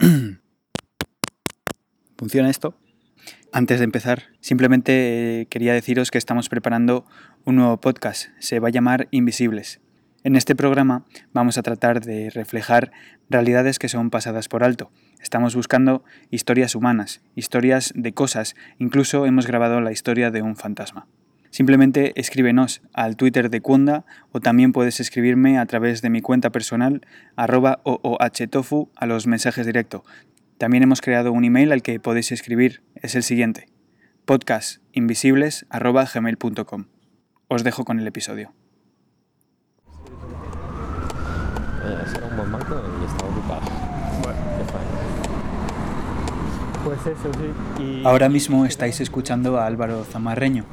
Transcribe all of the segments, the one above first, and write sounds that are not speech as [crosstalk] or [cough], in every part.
[clears throat] ¿Funciona esto? Antes de empezar, simplemente eh, quería deciros que estamos preparando un nuevo podcast. Se va a llamar Invisibles. En este programa vamos a tratar de reflejar realidades que son pasadas por alto. Estamos buscando historias humanas, historias de cosas, incluso hemos grabado la historia de un fantasma. Simplemente escríbenos al Twitter de Kunda o también puedes escribirme a través de mi cuenta personal arroba oohtofu a los mensajes directos. También hemos creado un email al que podéis escribir. Es el siguiente podcastinvisibles.gmail.com Os dejo con el episodio. Ese era un buen banco y estaba ocupado. Pues eso, sí. Y- Ahora mismo estáis escuchando a Álvaro Zamarreño,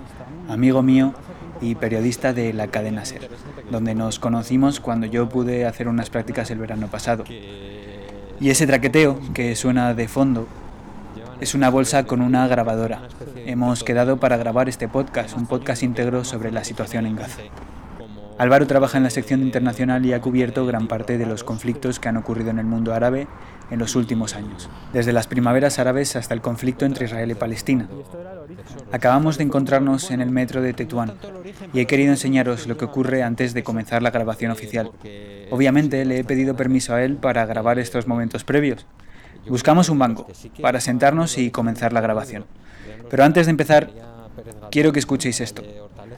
amigo mío y periodista de la cadena SER, donde nos conocimos cuando yo pude hacer unas prácticas el verano pasado. Y ese traqueteo que suena de fondo es una bolsa con una grabadora. Hemos quedado para grabar este podcast, un podcast íntegro sobre la situación en Gaza. Álvaro trabaja en la sección internacional y ha cubierto gran parte de los conflictos que han ocurrido en el mundo árabe en los últimos años, desde las primaveras árabes hasta el conflicto entre Israel y Palestina. Acabamos de encontrarnos en el metro de Tetuán y he querido enseñaros lo que ocurre antes de comenzar la grabación oficial. Obviamente le he pedido permiso a él para grabar estos momentos previos. Buscamos un banco para sentarnos y comenzar la grabación. Pero antes de empezar, quiero que escuchéis esto.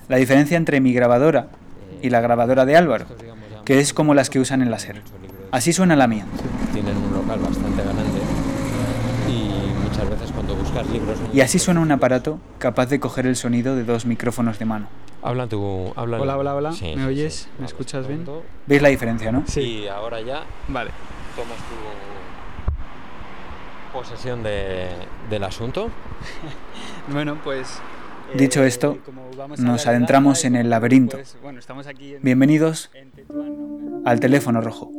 La diferencia entre mi grabadora y la grabadora de Álvaro, que es como las que usan en la SER. Así suena la mía. Tienen un local bastante grande y muchas veces cuando buscas libros... Y así suena un aparato capaz de coger el sonido de dos micrófonos de mano. Habla tú, habla. Hola, hola, hola. Sí, ¿Me sí, oyes? sí. ¿Me escuchas bien? ¿Veis la diferencia, no? Sí. Y ahora ya Vale. tomas tu posesión de, del asunto. [laughs] Bueno, pues... Dicho esto, nos adentramos en el laberinto. Pues, bueno, estamos aquí en, Bienvenidos al teléfono rojo.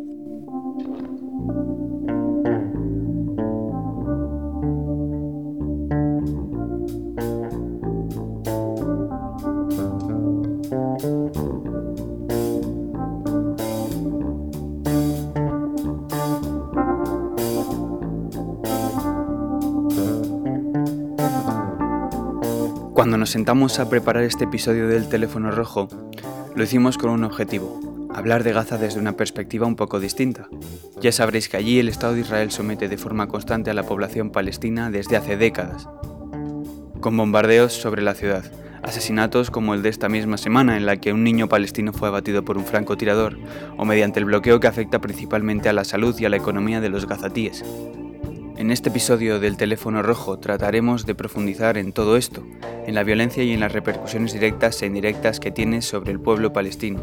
Cuando nos sentamos a preparar este episodio del teléfono rojo, lo hicimos con un objetivo, hablar de Gaza desde una perspectiva un poco distinta. Ya sabréis que allí el Estado de Israel somete de forma constante a la población palestina desde hace décadas, con bombardeos sobre la ciudad, asesinatos como el de esta misma semana en la que un niño palestino fue abatido por un francotirador, o mediante el bloqueo que afecta principalmente a la salud y a la economía de los gazatíes. En este episodio del teléfono rojo trataremos de profundizar en todo esto, en la violencia y en las repercusiones directas e indirectas que tiene sobre el pueblo palestino,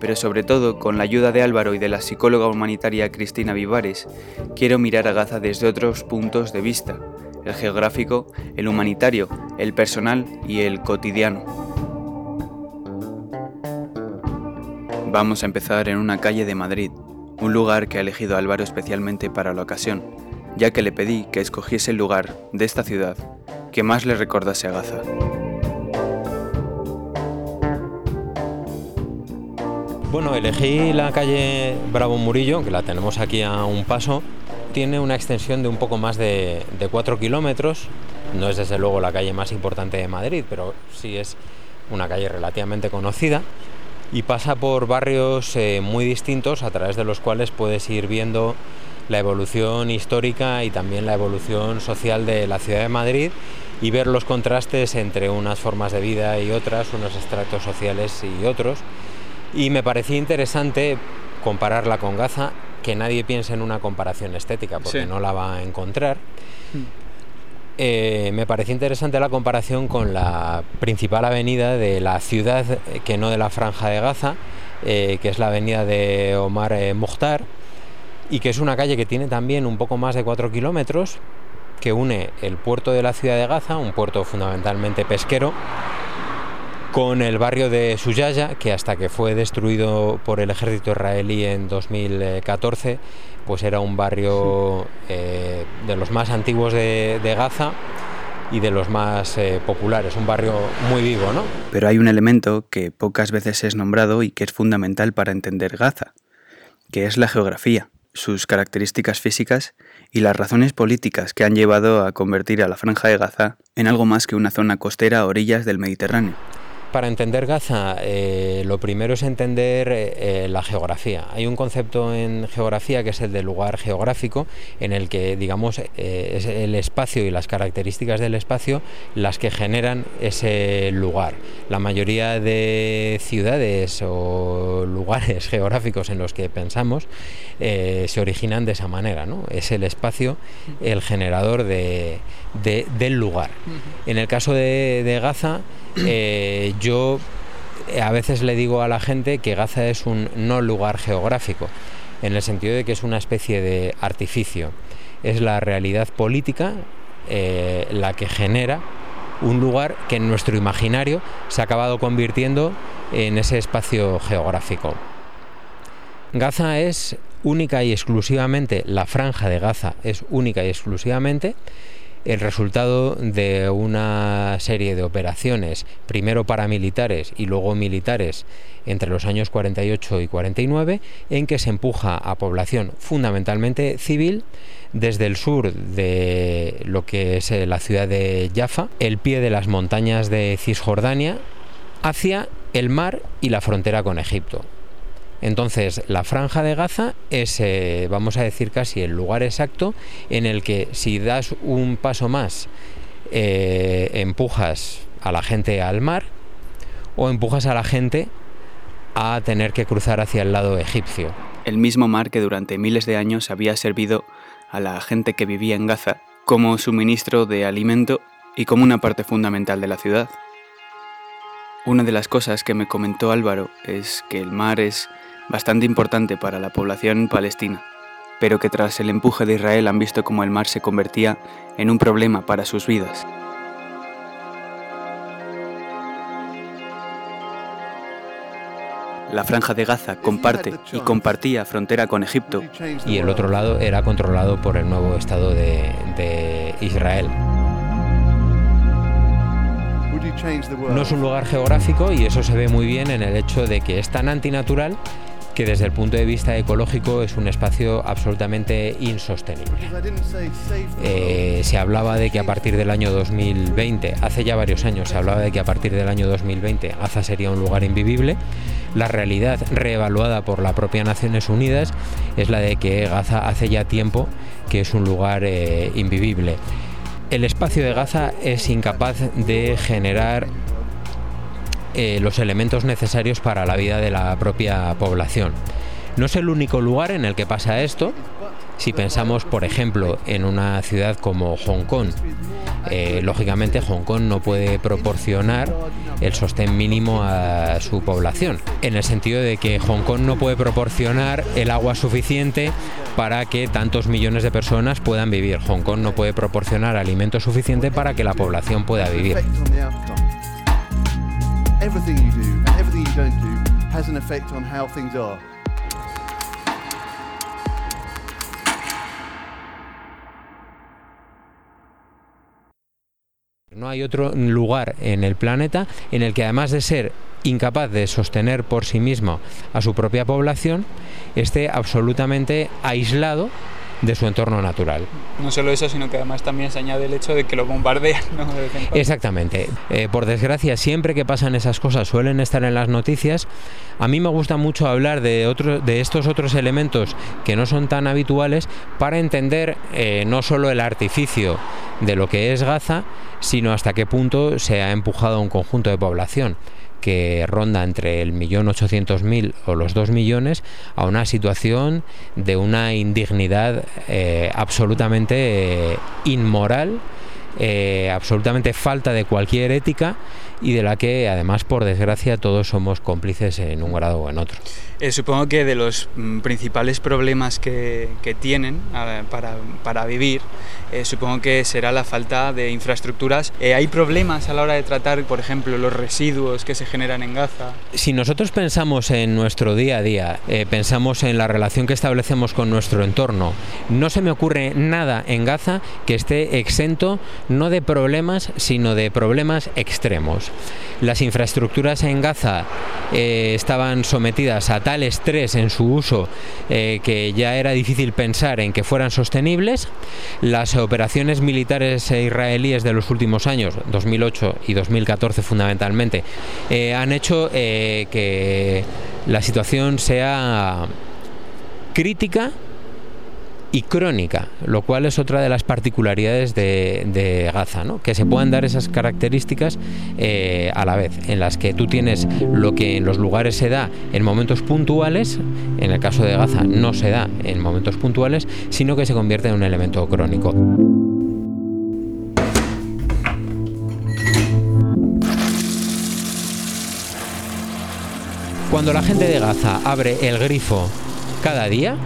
pero sobre todo con la ayuda de Álvaro y de la psicóloga humanitaria Cristina Vivares, quiero mirar a Gaza desde otros puntos de vista, el geográfico, el humanitario, el personal y el cotidiano. Vamos a empezar en una calle de Madrid, un lugar que ha elegido Álvaro especialmente para la ocasión, ya que le pedí que escogiese el lugar de esta ciudad que más le recordase a Gaza. Bueno, elegí la calle Bravo Murillo, que la tenemos aquí a un paso. Tiene una extensión de un poco más de, de 4 kilómetros. No es desde luego la calle más importante de Madrid, pero sí es una calle relativamente conocida. Y pasa por barrios eh, muy distintos a través de los cuales puedes ir viendo la evolución histórica y también la evolución social de la ciudad de Madrid y ver los contrastes entre unas formas de vida y otras, unos estratos sociales y otros. Y me parecía interesante compararla con Gaza, que nadie piense en una comparación estética, porque Sí. no la va a encontrar. Eh, me parecía interesante la comparación con la principal avenida de la ciudad, eh, que no de la franja de Gaza, eh, que es la avenida de Omar eh, Mukhtar, y que es una calle que tiene también un poco más de 4 kilómetros, que une el puerto de la ciudad de Gaza, un puerto fundamentalmente pesquero, con el barrio de Suyaya, que hasta que fue destruido por el ejército israelí en 2014, pues era un barrio eh, de los más antiguos de, de Gaza y de los más eh, populares, un barrio muy vivo, ¿no? Pero hay un elemento que pocas veces es nombrado y que es fundamental para entender Gaza, que es la geografía. Sus características físicas y las razones políticas que han llevado a convertir a la Franja de Gaza en algo más que una zona costera a orillas del Mediterráneo para entender Gaza, eh, lo primero es entender eh, la geografía. Hay un concepto en geografía que es el de lugar geográfico, en el que, digamos, eh, es el espacio y las características del espacio las que generan ese lugar. La mayoría de ciudades o lugares [laughs] geográficos en los que pensamos se originan de esa manera, ¿no? Es el espacio el generador de, del lugar. En el caso de Gaza, eh, yo eh, a veces le digo a la gente que Gaza es un no lugar geográfico, en el sentido de que es una especie de artificio. Es la realidad política eh, la que genera un lugar que en nuestro imaginario se ha acabado convirtiendo en ese espacio geográfico. Gaza es única y exclusivamente, la franja de Gaza es única y exclusivamente el resultado de una serie de operaciones, primero paramilitares y luego militares, entre los años 48 y 49, en que se empuja a población fundamentalmente civil desde el sur de lo que es eh, la ciudad de Jaffa, el pie de las montañas de Cisjordania, hacia el mar y la frontera con Egipto. Entonces, la franja de Gaza es, eh, vamos a decir, casi el lugar exacto en el que si das un paso más, eh, empujas a la gente al mar o empujas a la gente a tener que cruzar hacia el lado egipcio. El mismo mar que durante miles de años había servido a la gente que vivía en Gaza como suministro de alimento y como una parte fundamental de la ciudad. Una de las cosas que me comentó Álvaro es que el mar es bastante importante para la población palestina, pero que tras el empuje de Israel han visto como el mar se convertía en un problema para sus vidas. La franja de Gaza comparte y compartía frontera con Egipto. Y el otro lado era controlado por el nuevo Estado de, de Israel. No es un lugar geográfico y eso se ve muy bien en el hecho de que es tan antinatural que desde el punto de vista ecológico es un espacio absolutamente insostenible. Eh, se hablaba de que a partir del año 2020, hace ya varios años, se hablaba de que a partir del año 2020 Gaza sería un lugar invivible. La realidad reevaluada por la propia Naciones Unidas es la de que Gaza hace ya tiempo que es un lugar eh, invivible. El espacio de Gaza es incapaz de generar eh, los elementos necesarios para la vida de la propia población. No es el único lugar en el que pasa esto. Si pensamos, por ejemplo, en una ciudad como Hong Kong, eh, lógicamente Hong Kong no puede proporcionar el sostén mínimo a su población, en el sentido de que Hong Kong no puede proporcionar el agua suficiente para que tantos millones de personas puedan vivir. Hong Kong no puede proporcionar alimento suficiente para que la población pueda vivir. No hay otro lugar en el planeta en el que además de ser incapaz de sostener por sí mismo a su propia población, esté absolutamente aislado de su entorno natural. No solo eso, sino que además también se añade el hecho de que lo bombardean. Exactamente. Eh, por desgracia, siempre que pasan esas cosas suelen estar en las noticias. A mí me gusta mucho hablar de, de estos otros elementos que no son tan habituales para entender eh, no solo el artificio de lo que es Gaza, sino hasta qué punto se ha empujado a un conjunto de población que ronda entre el millón ochocientos mil o los dos millones a una situación de una indignidad eh, absolutamente eh, inmoral, eh, absolutamente falta de cualquier ética y de la que además por desgracia todos somos cómplices en un grado o en otro. Eh, supongo que de los mm, principales problemas que, tienen para, para, vivir, eh, supongo que será la falta de infraestructuras. Eh, ¿Hay problemas a la hora de tratar, por ejemplo, los residuos que se generan en Gaza? Si nosotros pensamos en nuestro día a día, pensamos en la relación que establecemos con nuestro entorno, no se me ocurre nada en Gaza que esté exento no de problemas, sino de problemas extremos. Las infraestructuras en Gaza eh, estaban sometidas a tal estrés en su uso eh, que ya era difícil pensar en que fueran sostenibles. Las operaciones militares israelíes de los últimos años, 2008 y 2014 fundamentalmente, eh, han hecho que la situación sea crítica y crónica, lo cual es otra de las particularidades de, Gaza, ¿no? que se puedan dar esas características eh, a la vez, en las que tú tienes lo que en los lugares se da en momentos puntuales, en el caso de Gaza no se da en momentos puntuales, sino que se convierte en un elemento crónico. Cuando la gente de Gaza abre el grifo cada día,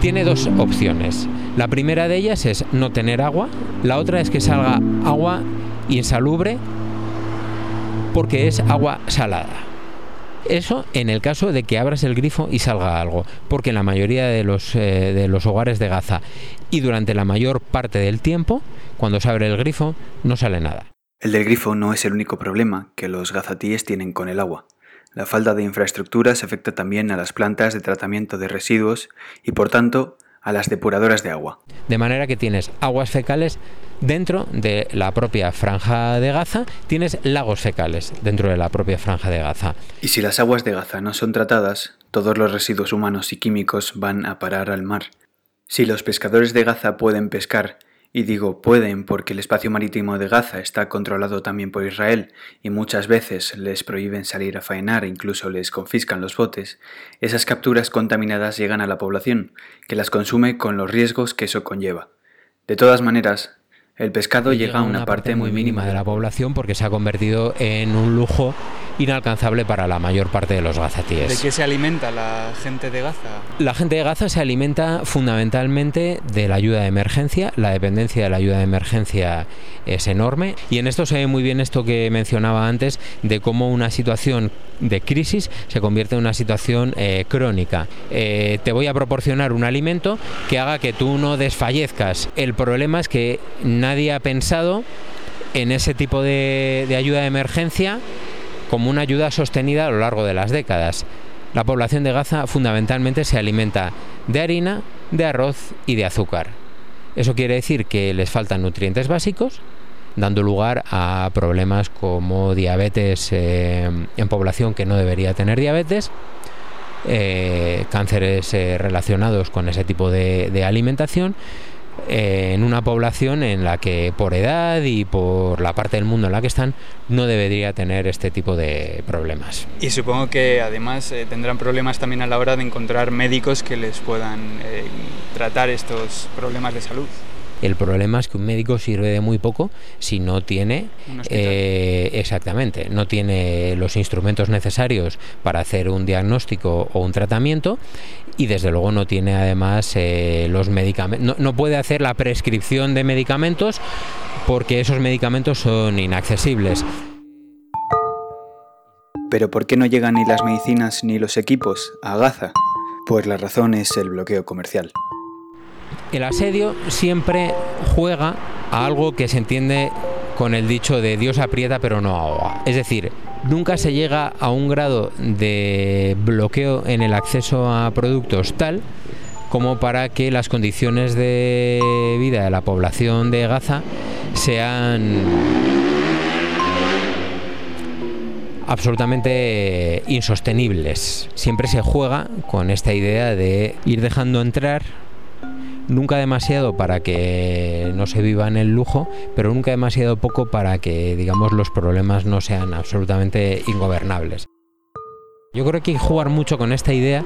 tiene dos opciones. La primera de ellas es no tener agua, la otra es que salga agua insalubre porque es agua salada. Eso en el caso de que abras el grifo y salga algo, porque en la mayoría de los, eh, hogares de Gaza y durante la mayor parte del tiempo, cuando se abre el grifo, no sale nada. El del grifo no es el único problema que los gazatíes tienen con el agua. La falta de infraestructuras afecta también a las plantas de tratamiento de residuos y por tanto a las depuradoras de agua. De manera que tienes aguas fecales dentro de la propia franja de Gaza, tienes lagos fecales dentro de la propia franja de Gaza. Y si las aguas de Gaza no son tratadas, todos los residuos humanos y químicos van a parar al mar. Si los pescadores de Gaza pueden pescar y digo pueden porque el espacio marítimo de Gaza está controlado también por Israel y muchas veces les prohíben salir a faenar e incluso les confiscan los botes, esas capturas contaminadas llegan a la población, que las consume con los riesgos que eso conlleva. De todas maneras, el pescado llega a una, parte, muy mínima de la población porque se ha convertido en un lujo inalcanzable para la mayor parte de los gazatíes. ¿De qué se alimenta la gente de Gaza? La gente de Gaza se alimenta fundamentalmente de la ayuda de emergencia. La dependencia de la ayuda de emergencia es enorme y en esto se ve muy bien esto que mencionaba antes de cómo una situación de crisis se convierte en una situación eh, crónica. Eh, te voy a proporcionar un alimento que haga que tú no desfallezcas. El problema es que nadie ha pensado en ese tipo de, ayuda de emergencia como una ayuda sostenida a lo largo de las décadas. La población de Gaza fundamentalmente se alimenta de harina, de arroz y de azúcar. Eso quiere decir que les faltan nutrientes básicos, dando lugar a problemas como diabetes eh, en población que no debería tener diabetes, eh, cánceres eh, relacionados con ese tipo de alimentación en una población en la que por edad y por la parte del mundo en la que están no debería tener este tipo de problemas. Y supongo que además eh, tendrán problemas también a la hora de encontrar médicos que les puedan eh, tratar estos problemas de salud. El problema es que un médico sirve de muy poco si no tiene eh, exactamente, no tiene los instrumentos necesarios para hacer un diagnóstico o un tratamiento y desde luego no tiene además eh, los medicamentos, no, puede hacer la prescripción de medicamentos porque esos medicamentos son inaccesibles. Pero ¿por qué no llegan ni las medicinas ni los equipos a Gaza? Pues la razón es el bloqueo comercial. El asedio siempre juega a algo que se entiende con el dicho de Dios aprieta pero no ahoga. Es decir, nunca se llega a un grado de bloqueo en el acceso a productos tal como para que las condiciones de vida de la población de Gaza sean absolutamente insostenibles. Siempre se juega con esta idea de ir dejando entrar nunca demasiado para que no se viva en el lujo, pero nunca demasiado poco para que, digamos, los problemas no sean absolutamente ingobernables. Yo creo que hay que jugar mucho con esta idea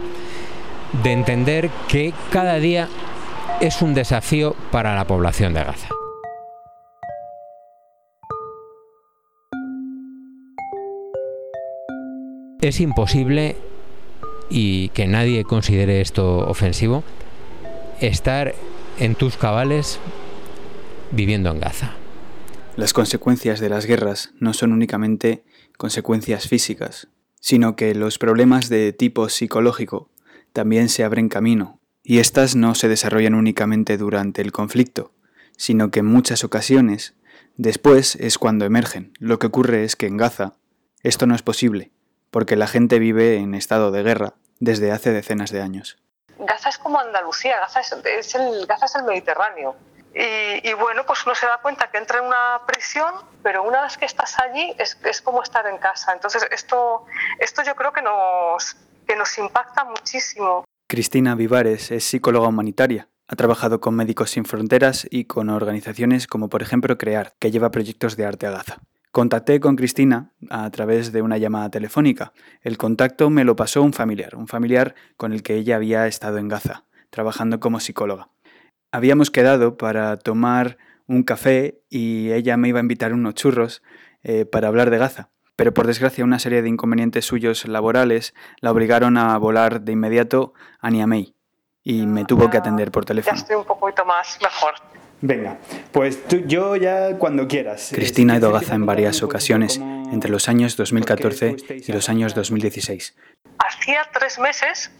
de entender que cada día es un desafío para la población de Gaza. Es imposible y que nadie considere esto ofensivo estar en tus cabales viviendo en Gaza. Las consecuencias de las guerras no son únicamente consecuencias físicas, sino que los problemas de tipo psicológico también se abren camino, y éstas no se desarrollan únicamente durante el conflicto, sino que en muchas ocasiones Después es cuando emergen. Lo que ocurre es que en Gaza esto no es posible, porque la gente vive en estado de guerra desde hace decenas de años. Gaza es como Andalucía, Gaza es, el, Gaza es el Mediterráneo. Y, bueno, pues uno se da cuenta que entra en una prisión, pero una vez que estás allí es, es como estar en casa. Entonces esto, esto yo creo que nos, que nos impacta muchísimo. Cristina Vivares es psicóloga humanitaria. Ha trabajado con Médicos Sin Fronteras y con organizaciones como por ejemplo CREAR, que lleva proyectos de arte a Gaza. Contacté con Cristina a través de una llamada telefónica. El contacto me lo pasó un familiar, un familiar con el que ella había estado en Gaza, trabajando como psicóloga. Habíamos quedado para tomar un café y ella me iba a invitar unos churros eh, para hablar de Gaza. Pero por desgracia una serie de inconvenientes suyos laborales la obligaron a volar de inmediato a Niamey y me tuvo que atender por teléfono. Ya estoy un poquito más mejor. Venga, pues yo ya cuando quieras. Cristina ha ido a Gaza en varias ocasiones, entre los años 2014 y los años 2016. Hacía tres meses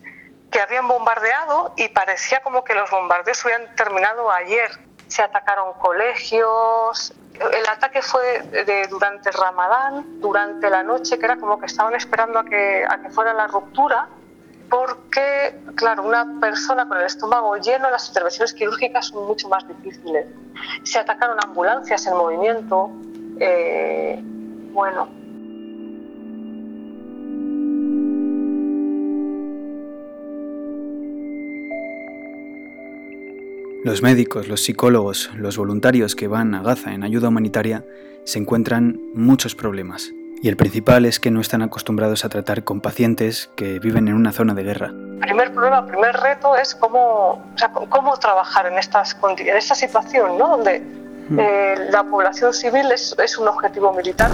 que habían bombardeado y parecía como que los bombardeos hubieran terminado ayer. Se atacaron colegios. El ataque fue de, durante el Ramadán, durante la noche, que era como que estaban esperando a que, a que fuera la ruptura porque, claro, una persona con el estómago lleno, las intervenciones quirúrgicas son mucho más difíciles. Se atacaron ambulancias en movimiento. Eh, bueno. Los médicos, los psicólogos, los voluntarios que van a Gaza en ayuda humanitaria se encuentran muchos problemas. Y el principal es que no están acostumbrados a tratar con pacientes que viven en una zona de guerra. El primer problema, el primer reto es cómo, cómo trabajar en, estas, en esta situación, ¿no? donde hmm. eh, la población civil es, es un objetivo militar.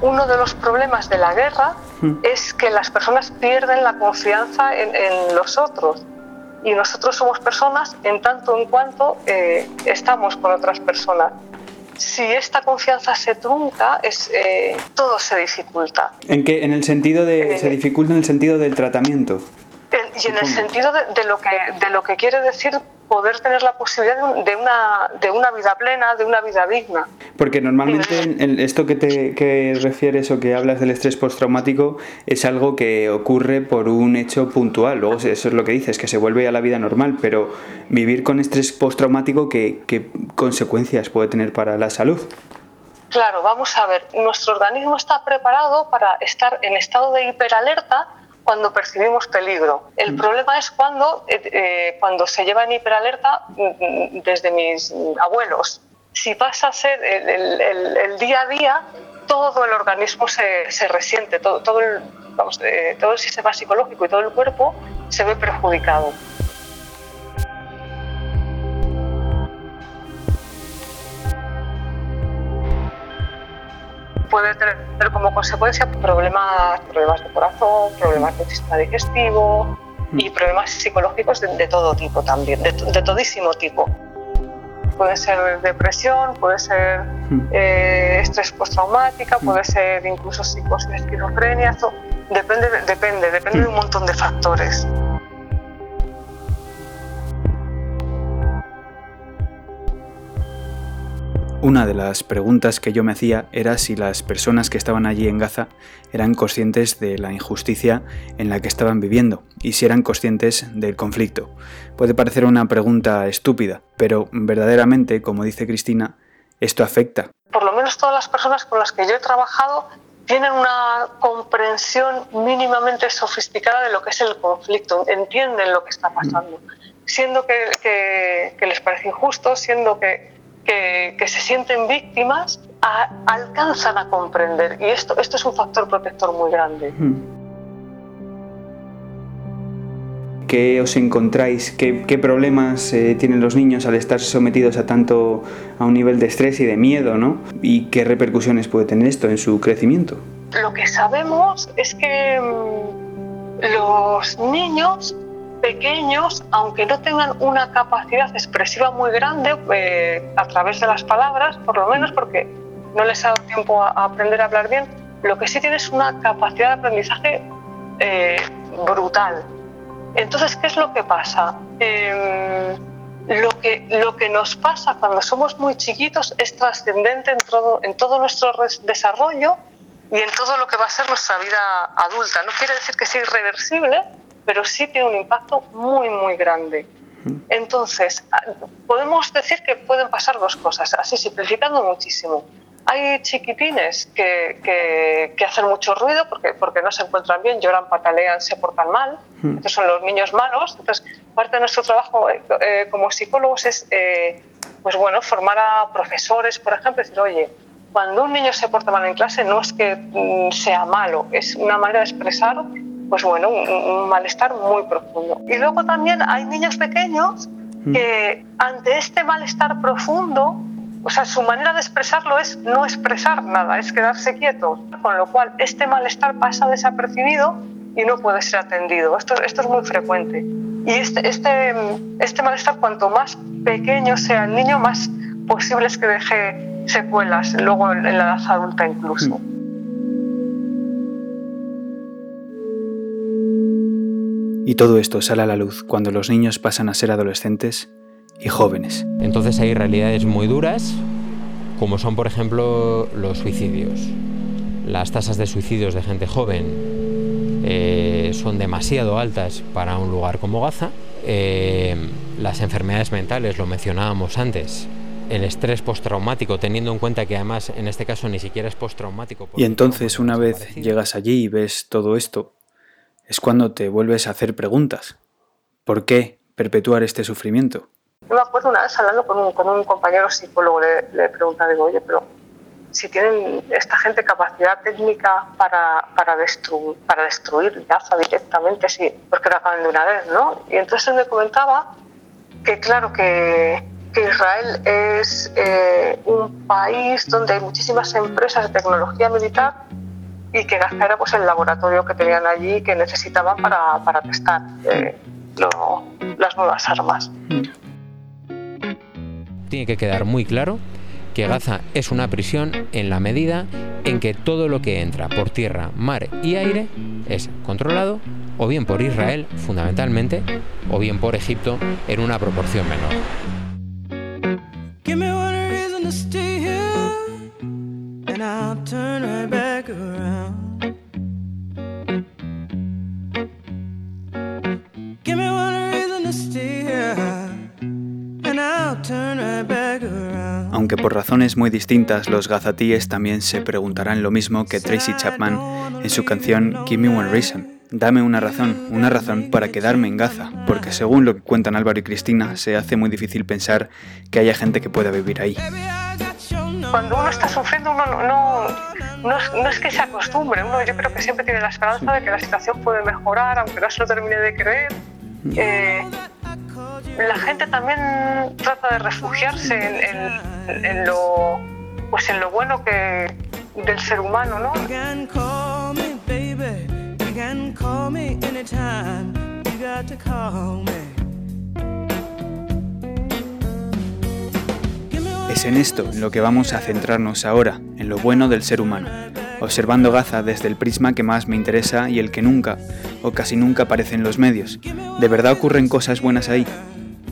uno de los problemas de la guerra hmm. es que las personas pierden la confianza en, en, los otros y nosotros somos personas en tanto en cuanto eh, estamos con otras personas. Si esta confianza se trunca, es, eh, todo se dificulta. ¿En qué? En el sentido de, se eh, dificulta en el sentido del tratamiento. y en el sentido de, lo que, de lo que quiere decir poder tener la posibilidad de, una, de una vida plena, de una vida digna. Porque normalmente esto que te que refieres o que hablas del estrés postraumático es algo que ocurre por un hecho puntual, luego eso es lo que dices, que se vuelve a la vida normal, pero vivir con estrés postraumático, ¿qué, qué consecuencias puede tener para la salud? Claro, vamos a ver, nuestro organismo está preparado para estar en estado de hiperalerta cuando percibimos peligro. El mm. problema es cuando, eh, eh, cuando se lleva en hiperalerta mm, desde mis abuelos. Si pasa a ser el, día a día, todo el organismo se, se resiente, todo, todo, el, vamos, eh, todo el sistema psicológico y todo el cuerpo se ve perjudicado. Puede tener como consecuencia problemas, problemas de corazón, problemas del sistema digestivo y problemas psicológicos de, todo tipo también, de, todísimo tipo. Puede ser depresión, puede ser eh, estrés postraumática, puede ser incluso psicosis, esquizofrenia, depende, depende, depende de un montón de factores. Una de las preguntas que yo me hacía era si las personas que estaban allí en Gaza eran conscientes de la injusticia en la que estaban viviendo y si eran conscientes del conflicto. Puede parecer una pregunta estúpida, pero verdaderamente, como dice Cristina, esto afecta. Por lo menos todas las personas con las que yo he trabajado tienen una comprensión mínimamente sofisticada de lo que es el conflicto, entienden lo que está pasando, siendo que, que les parece injusto, siendo que que, se sienten víctimas alcanzan a comprender y esto, esto es un factor protector muy grande. ¿Qué os encontráis? ¿Qué, problemas eh, tienen los niños al estar sometidos a tanto a un nivel de estrés y de miedo? ¿no? ¿Y qué repercusiones puede tener esto en su crecimiento? Lo que sabemos es que mm, los niños pequeños, aunque no tengan una capacidad expresiva muy grande eh, a través de las palabras, por lo menos porque no les ha dado tiempo a, aprender a hablar bien, lo que sí tienen es una capacidad de aprendizaje eh, brutal. Entonces, ¿qué es lo que pasa? Em, lo, que, lo que nos pasa cuando somos muy chiquitos es trascendente en todo, en todo nuestro desarrollo y en todo lo que va a ser nuestra vida adulta. No quiere decir que sea irreversible, pero sí tiene un impacto muy, muy grande. Entonces, ah, podemos decir que pueden pasar dos cosas, así simplificando muchísimo. Hay chiquitines que, que, hacen mucho ruido porque, porque no se encuentran bien, lloran, patalean, se portan mal. Estos son los niños malos. Entonces, parte de nuestro trabajo eh, eh, como psicólogos es eh, pues bueno, formar a profesores, por ejemplo, decir, oye, cuando un niño se porta mal en clase no es que mm, sea malo, es una manera de expresar pues bueno, un, malestar muy profundo. Y luego también hay niños pequeños mm. que ante este malestar profundo, o sea, su manera de expresarlo es no expresar nada, es quedarse quietos, con lo cual este malestar pasa desapercibido y no puede ser atendido. Esto, esto es muy frecuente. Y este, este, este malestar, cuanto más pequeño sea el niño, más posible es que deje secuelas luego en la edad adulta incluso. Mm. Y todo esto sale a la luz cuando los niños pasan a ser adolescentes y jóvenes. Entonces hay realidades muy duras, como son por ejemplo los suicidios. Las tasas de suicidios de gente joven eh, son demasiado altas para un lugar como Gaza. Eh, las enfermedades mentales, lo mencionábamos antes, el estrés postraumático, teniendo en cuenta que además en este caso ni siquiera es postraumático. Y entonces una vez llegas allí y ves todo esto, es cuando te vuelves a hacer preguntas. ¿Por qué perpetuar este sufrimiento? Yo me acuerdo una vez hablando con un, compañero psicólogo, le, le preguntaba, digo, oye, pero si tienen esta gente capacidad técnica para, para, para destruir Gaza directamente, sí, porque lo acaban de una vez, ¿no? Y entonces él me comentaba que, claro, que, que Israel es eh, un país donde hay muchísimas empresas de tecnología militar y que Gaza era pues el laboratorio que tenían allí que necesitaban para, para testar eh, las nuevas armas. Tiene que quedar muy claro que Gaza es una prisión en la medida en que todo lo que entra por tierra, mar y aire es controlado o bien por Israel fundamentalmente o bien por Egipto en una proporción menor. Aunque por razones muy distintas los gazatíes también se preguntarán lo mismo que Tracy Chapman en su canción Give Me One Reason. Dame una razón, una razón para quedarme en Gaza, porque según lo que cuentan Álvaro y Cristina, se hace muy difícil pensar que haya gente que pueda vivir ahí. Cuando uno está sufriendo, uno no, no, es, que se acostumbre, uno yo creo que siempre tiene la esperanza de que la situación puede mejorar, aunque no se lo termine de creer. Eh, la gente también trata de refugiarse en, lo, pues en lo bueno que, del ser humano, ¿no? Es en esto en lo que vamos a centrarnos ahora, en lo bueno del ser humano, observando Gaza desde el prisma que más me interesa y el que nunca, o casi nunca aparece en los medios. ¿De verdad ocurren cosas buenas ahí?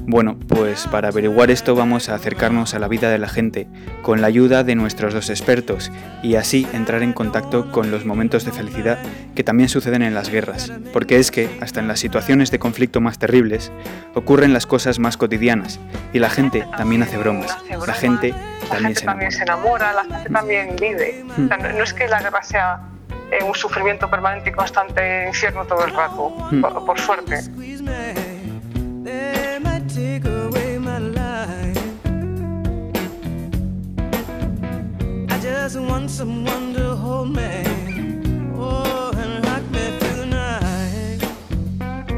Bueno, pues para averiguar esto vamos a acercarnos a la vida de la gente con la ayuda de nuestros dos expertos y así entrar en contacto con los momentos de felicidad que también suceden en las guerras, porque es que hasta en las situaciones de conflicto más terribles ocurren las cosas más cotidianas y la gente también hace bromas, la gente también, se, enamora. la gente también vive. Hmm. no, es que la guerra sea eh, un sufrimiento permanente y constante infierno todo el rato, hmm. por suerte.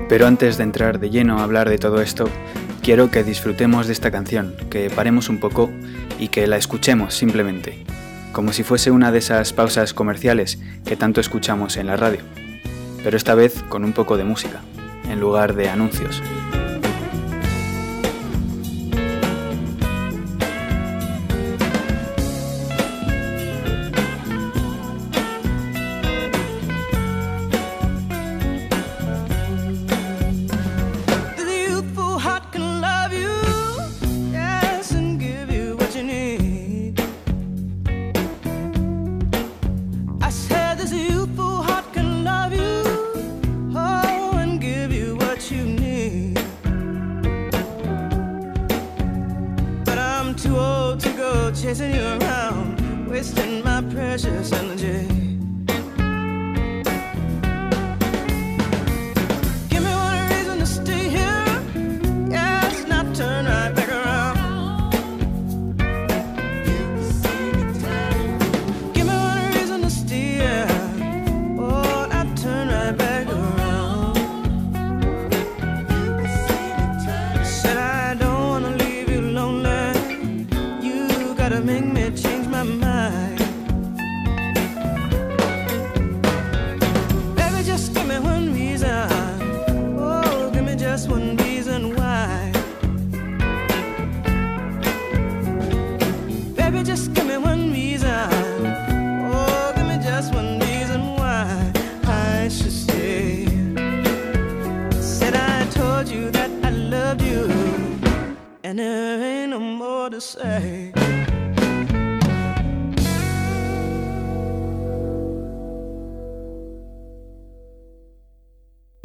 Pero antes de entrar de lleno a hablar de todo esto, quiero que disfrutemos de esta canción, que paremos un poco y que la escuchemos simplemente, como si fuese una de esas pausas comerciales que tanto escuchamos en la radio, pero esta vez con un poco de música, en lugar de anuncios.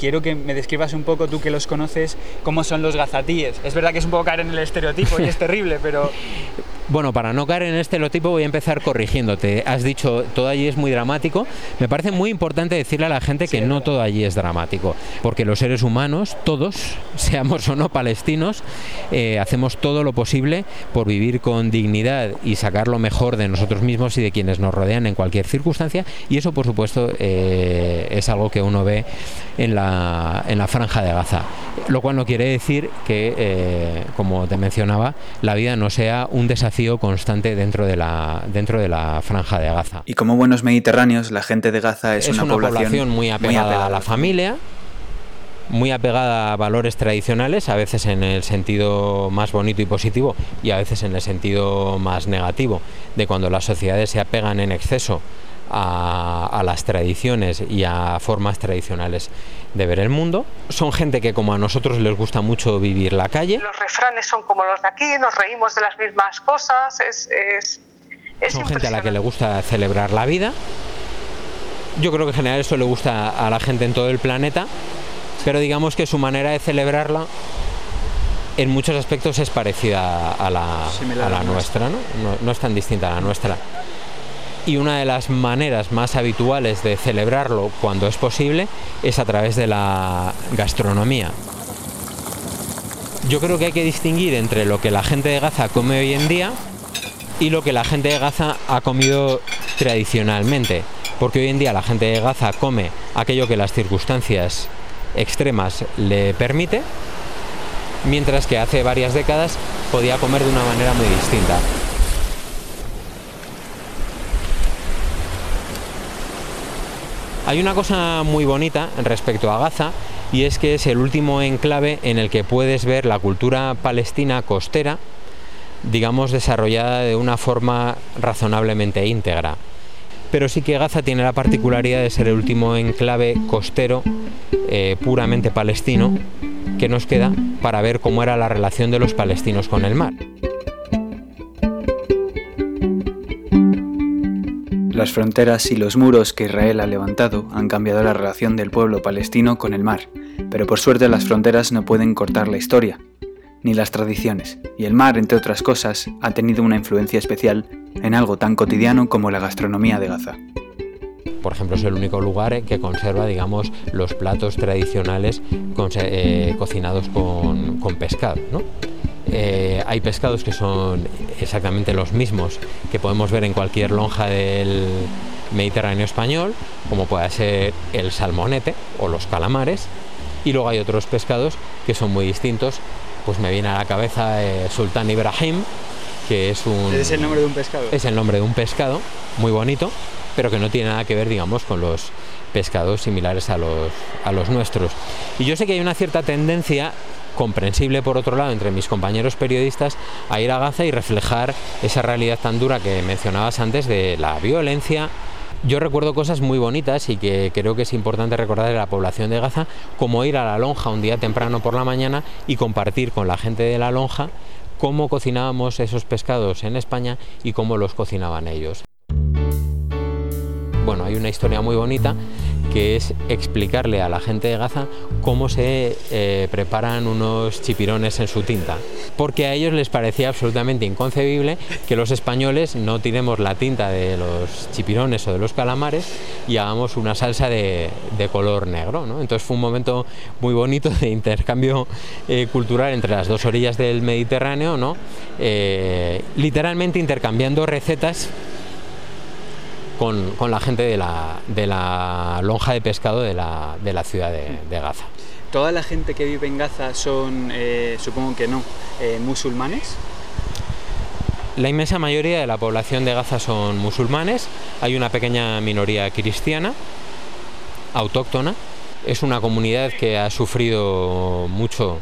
Quiero que me describas un poco, tú que los conoces, cómo son los gazatíes. Es verdad que es un poco caer en el estereotipo y es [laughs] terrible, pero Bueno, para no caer en este estereotipo voy a empezar corrigiéndote. Has dicho todo allí es muy dramático. Me parece muy importante decirle a la gente que no todo allí es dramático, porque los seres humanos, todos, [laughs] seamos o no palestinos, eh, hacemos todo lo posible por vivir con dignidad y sacar lo mejor de nosotros mismos y de quienes nos rodean en cualquier circunstancia. Y eso, por supuesto, eh, es algo que uno ve en la, en la franja de Gaza. Lo cual no quiere decir que, eh, como te mencionaba, la vida no sea un desafío constante dentro de la dentro de la franja de Gaza. Y como buenos mediterráneos, la gente de Gaza es, Es una, población, muy, apegada a la familia, muy apegada a valores tradicionales, a veces en el sentido más bonito y positivo y a veces en el sentido más negativo, de cuando las sociedades se apegan en exceso a, a las tradiciones y a formas tradicionales de ver el mundo. Son gente que como a nosotros les gusta mucho vivir la calle. Los refranes son como los de aquí, nos reímos de las mismas cosas, es... es, es Son gente a la que le gusta celebrar la vida. Yo creo que en general eso le gusta a la gente en todo el planeta, pero digamos que su manera de celebrarla en muchos aspectos es parecida a la, a la la nuestra, ¿no? ¿no? no es tan distinta a la nuestra. Y una de las maneras más habituales de celebrarlo cuando es posible es a través de la gastronomía. Yo creo que hay que distinguir entre lo que la gente de Gaza come hoy en día y lo que la gente de Gaza ha comido tradicionalmente. Porque hoy en día la gente de Gaza come aquello que las circunstancias extremas le permite, mientras que hace varias décadas podía comer de una manera muy distinta. Hay una cosa muy bonita respecto a Gaza y es que es el último enclave en el que puedes ver la cultura palestina costera, digamos, desarrollada de una forma razonablemente íntegra. Pero sí que Gaza tiene la particularidad de ser el último enclave costero eh, puramente palestino que nos queda para ver cómo era la relación de los palestinos con el mar. Las fronteras y los muros que Israel ha levantado han cambiado la relación del pueblo palestino con el mar, pero por suerte las fronteras no pueden cortar la historia, ni las tradiciones, y el mar, entre otras cosas, ha tenido una influencia especial en algo tan cotidiano como la gastronomía de Gaza. Por ejemplo, es el único lugar que conserva, digamos, los platos tradicionales eh, cocinados con, con pescado. ¿no? Eh, hay pescados que son exactamente los mismos que podemos ver en cualquier lonja del Mediterráneo español, como puede ser el salmonete o los calamares, y luego hay otros pescados que son muy distintos. Pues me viene a la cabeza eh, Sultán Ibrahim, que es un Es el nombre de un pescado. es el nombre de un pescado muy bonito, pero que no tiene nada que ver, digamos, con los pescados similares a los, a los nuestros. Y yo sé que hay una cierta tendencia comprensible por otro lado entre mis compañeros periodistas a ir a Gaza y reflejar esa realidad tan dura que mencionabas antes de la violencia. Yo recuerdo cosas muy bonitas y que creo que es importante recordar de la población de Gaza, como ir a la lonja un día temprano por la mañana y compartir con la gente de la lonja cómo cocinábamos esos pescados en España y cómo los cocinaban ellos. Bueno, hay una historia muy bonita que es explicarle a la gente de Gaza cómo se eh, preparan unos chipirones en su tinta. Porque a ellos les parecía absolutamente inconcebible que los españoles no tiremos la tinta de los chipirones o de los calamares y hagamos una salsa de, color negro. ¿no? Entonces fue un momento muy bonito de intercambio eh, cultural entre las dos orillas del Mediterráneo, ¿no? Eh, literalmente intercambiando recetas con, con la gente de la, de la lonja de pescado de la, de la ciudad de, de Gaza. ¿Toda la gente que vive en Gaza son, eh, supongo que no, eh, musulmanes? La inmensa mayoría de la población de Gaza son musulmanes, hay una pequeña minoría cristiana, autóctona. Es una comunidad que ha sufrido mucho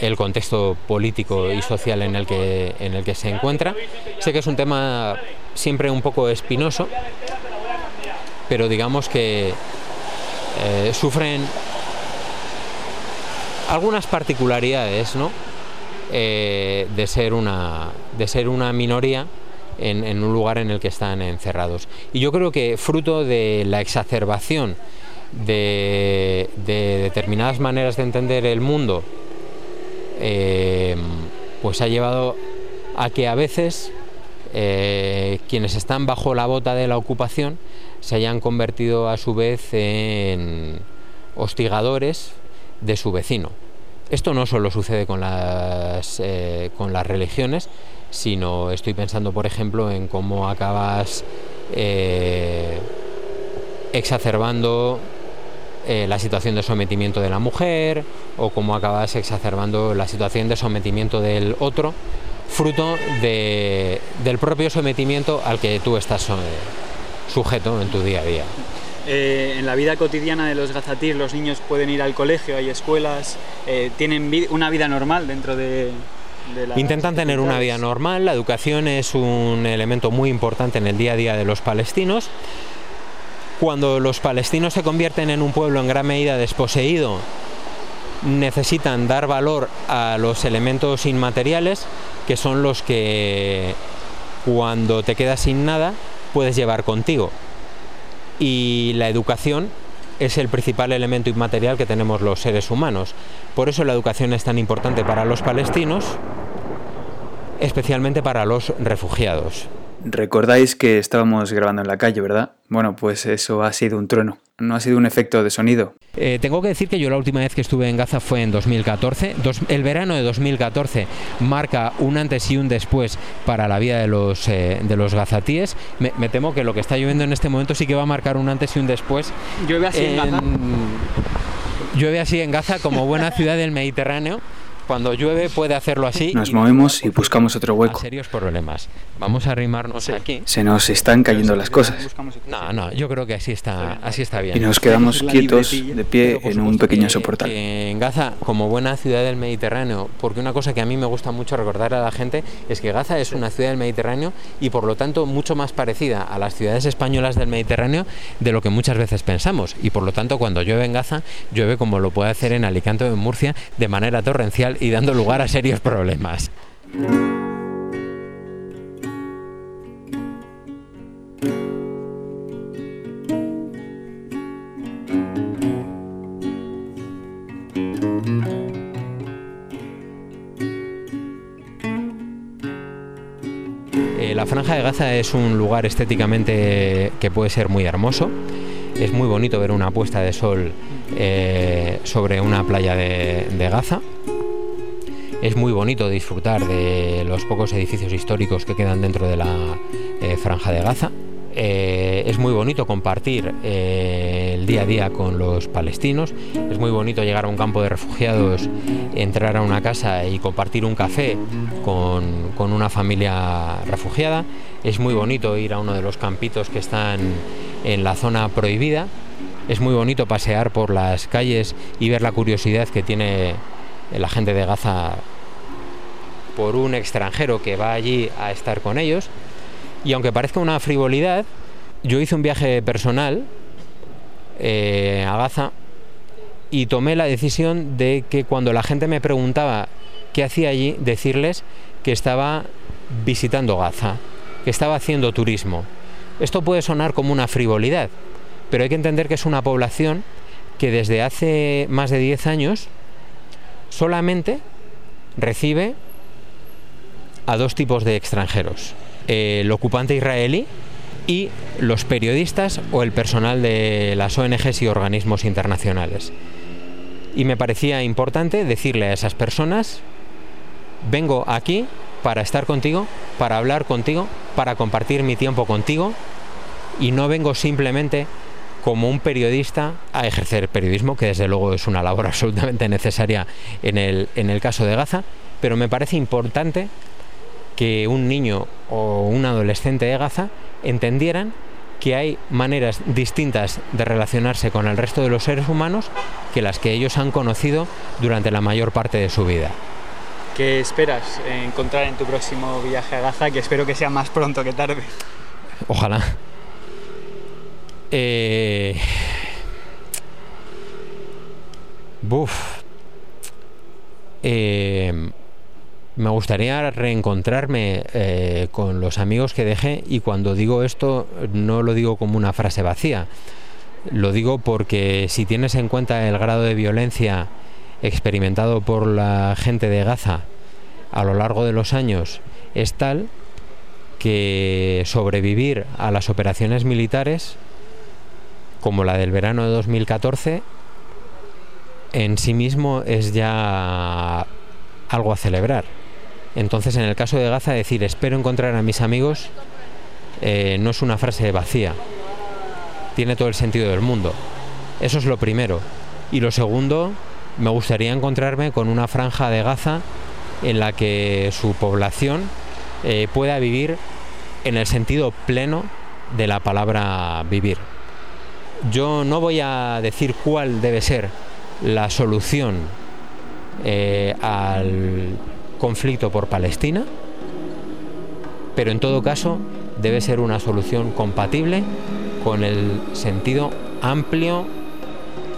el contexto político y social en el que, en el que se encuentra. Sé que es un tema siempre un poco espinoso, pero digamos que eh, sufren algunas particularidades, ¿no? eh, de, ser una, de ser una minoría en, un lugar en el que están encerrados. Y yo creo que fruto de la exacerbación de, determinadas maneras de entender el mundo, eh, pues ha llevado a que a veces eh, quienes están bajo la bota de la ocupación se hayan convertido a su vez en hostigadores de su vecino. Esto no solo sucede con las, eh, con las religiones, sino estoy pensando, por ejemplo, en cómo acabas eh, exacerbando eh, la situación de sometimiento de la mujer o cómo acabas exacerbando la situación de sometimiento del otro, fruto del propio sometimiento al que tú estás sujeto en tu día a día. Eh, en la vida cotidiana de los gazatíes los niños pueden ir al colegio, hay escuelas, eh, tienen una vida normal dentro de, la Intentan tener una vida normal, la educación es un elemento muy importante en el día a día de los palestinos. Cuando los palestinos se convierten en un pueblo en gran medida desposeído, necesitan dar valor a los elementos inmateriales, que son los que cuando te quedas sin nada puedes llevar contigo y la educación es el principal elemento inmaterial que tenemos los seres humanos. Por eso la educación es tan importante para los palestinos, especialmente para los refugiados. Recordáis que estábamos grabando en la calle, ¿verdad? Bueno, pues eso ha sido un trueno, no ha sido un efecto de sonido. Eh, tengo que decir que yo la última vez que estuve en Gaza fue en 2014. el verano de 2014 marca un antes y un después para la vida de los, eh, de los gazatíes. Me, temo que lo que está lloviendo en este momento sí que va a marcar un antes y un después. Llueve así en Gaza. Llueve así en Gaza como buena ciudad del Mediterráneo cuando llueve puede hacerlo así. Nos movemos y buscamos otro hueco. Serios problemas. Vamos a arrimarnos aquí. Se nos están cayendo las cosas. No, no, yo creo que así está, así está bien. Y nos quedamos quietos de pie en un pequeño soportal. En Gaza, como buena ciudad del Mediterráneo, porque una cosa que a mí me gusta mucho recordar a la gente es que Gaza es una ciudad del Mediterráneo y por lo tanto mucho más parecida a las ciudades españolas del Mediterráneo de lo que muchas veces pensamos. Y por lo tanto, cuando llueve en Gaza, llueve como lo puede hacer en Alicante o en Murcia de manera torrencial y dando lugar a serios problemas. Eh, la Franja de Gaza es un lugar estéticamente que puede ser muy hermoso. Es muy bonito ver una puesta de sol eh, sobre una playa de Gaza. Es muy bonito disfrutar de los pocos edificios históricos que quedan dentro de la eh, franja de Gaza. Eh, es muy bonito compartir eh, el día a día con los palestinos. Es muy bonito llegar a un campo de refugiados, entrar a una casa y compartir un café con, con una familia refugiada. Es muy bonito ir a uno de los campitos que están en la zona prohibida. Es muy bonito pasear por las calles y ver la curiosidad que tiene la gente de Gaza por un extranjero que va allí a estar con ellos. Y aunque parezca una frivolidad, yo hice un viaje personal eh, a Gaza y tomé la decisión de que cuando la gente me preguntaba qué hacía allí, decirles que estaba visitando Gaza, que estaba haciendo turismo. Esto puede sonar como una frivolidad, pero hay que entender que es una población que desde hace más de 10 años solamente recibe a dos tipos de extranjeros, el ocupante israelí y los periodistas o el personal de las ONGs y organismos internacionales. Y me parecía importante decirle a esas personas, vengo aquí para estar contigo, para hablar contigo, para compartir mi tiempo contigo y no vengo simplemente como un periodista a ejercer periodismo, que desde luego es una labor [laughs] absolutamente necesaria en el, en el caso de Gaza, pero me parece importante que un niño o un adolescente de Gaza entendieran que hay maneras distintas de relacionarse con el resto de los seres humanos que las que ellos han conocido durante la mayor parte de su vida. ¿Qué esperas encontrar en tu próximo viaje a Gaza? Que espero que sea más pronto que tarde. Ojalá. Eh... [sighs] Buf. Eh... me gustaría reencontrarme eh, con los amigos que dejé y cuando digo esto no lo digo como una frase vacía, lo digo porque si tienes en cuenta el grado de violencia experimentado por la gente de Gaza a lo largo de los años es tal que sobrevivir a las operaciones militares como la del verano de 2014 en sí mismo es ya algo a celebrar. Entonces, en el caso de Gaza, decir espero encontrar a mis amigos eh, no es una frase vacía. Tiene todo el sentido del mundo. Eso es lo primero. Y lo segundo, me gustaría encontrarme con una franja de Gaza en la que su población eh, pueda vivir en el sentido pleno de la palabra vivir. Yo no voy a decir cuál debe ser la solución eh, al conflicto por Palestina, pero en todo caso debe ser una solución compatible con el sentido amplio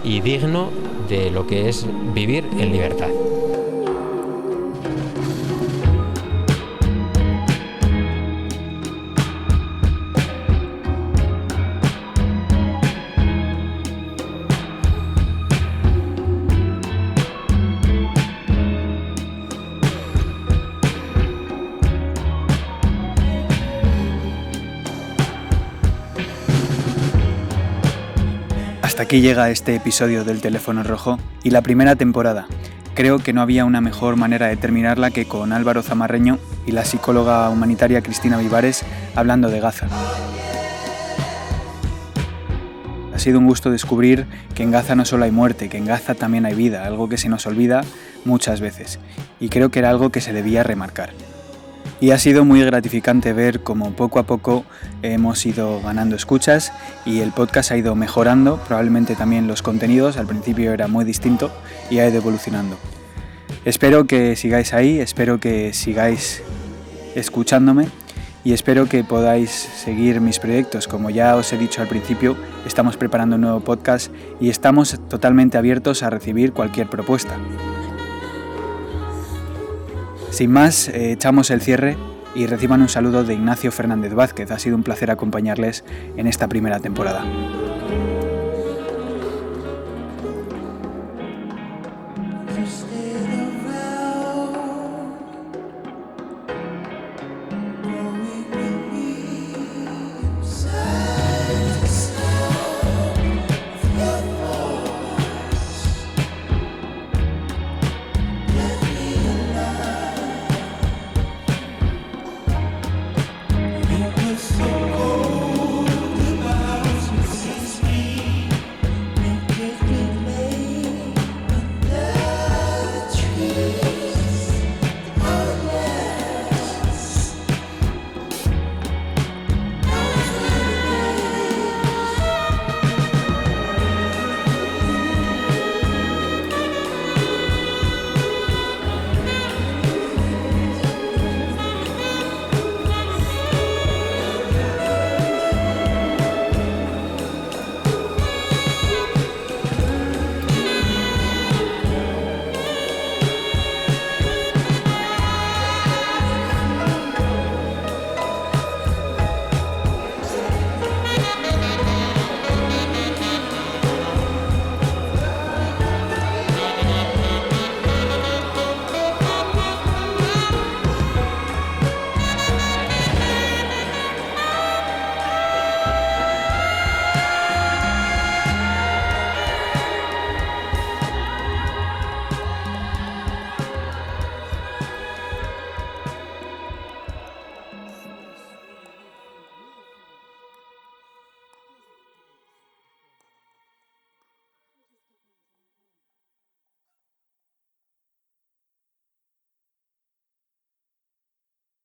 y digno de lo que es vivir en libertad. Aquí llega este episodio del Teléfono Rojo y la primera temporada. Creo que no había una mejor manera de terminarla que con Álvaro Zamarreño y la psicóloga humanitaria Cristina Vivares hablando de Gaza. Ha sido un gusto descubrir que en Gaza no solo hay muerte, que en Gaza también hay vida, algo que se nos olvida muchas veces, y creo que era algo que se debía remarcar. Y ha sido muy gratificante ver cómo poco a poco hemos ido ganando escuchas y el podcast ha ido mejorando, probablemente también los contenidos, al principio era muy distinto y ha ido evolucionando. Espero que sigáis ahí, espero que sigáis escuchándome y espero que podáis seguir mis proyectos. Como ya os he dicho al principio, estamos preparando un nuevo podcast y estamos totalmente abiertos a recibir cualquier propuesta. Sin más, eh, echamos el cierre y reciban un saludo de Ignacio Fernández Vázquez. Ha sido un placer acompañarles en esta primera temporada.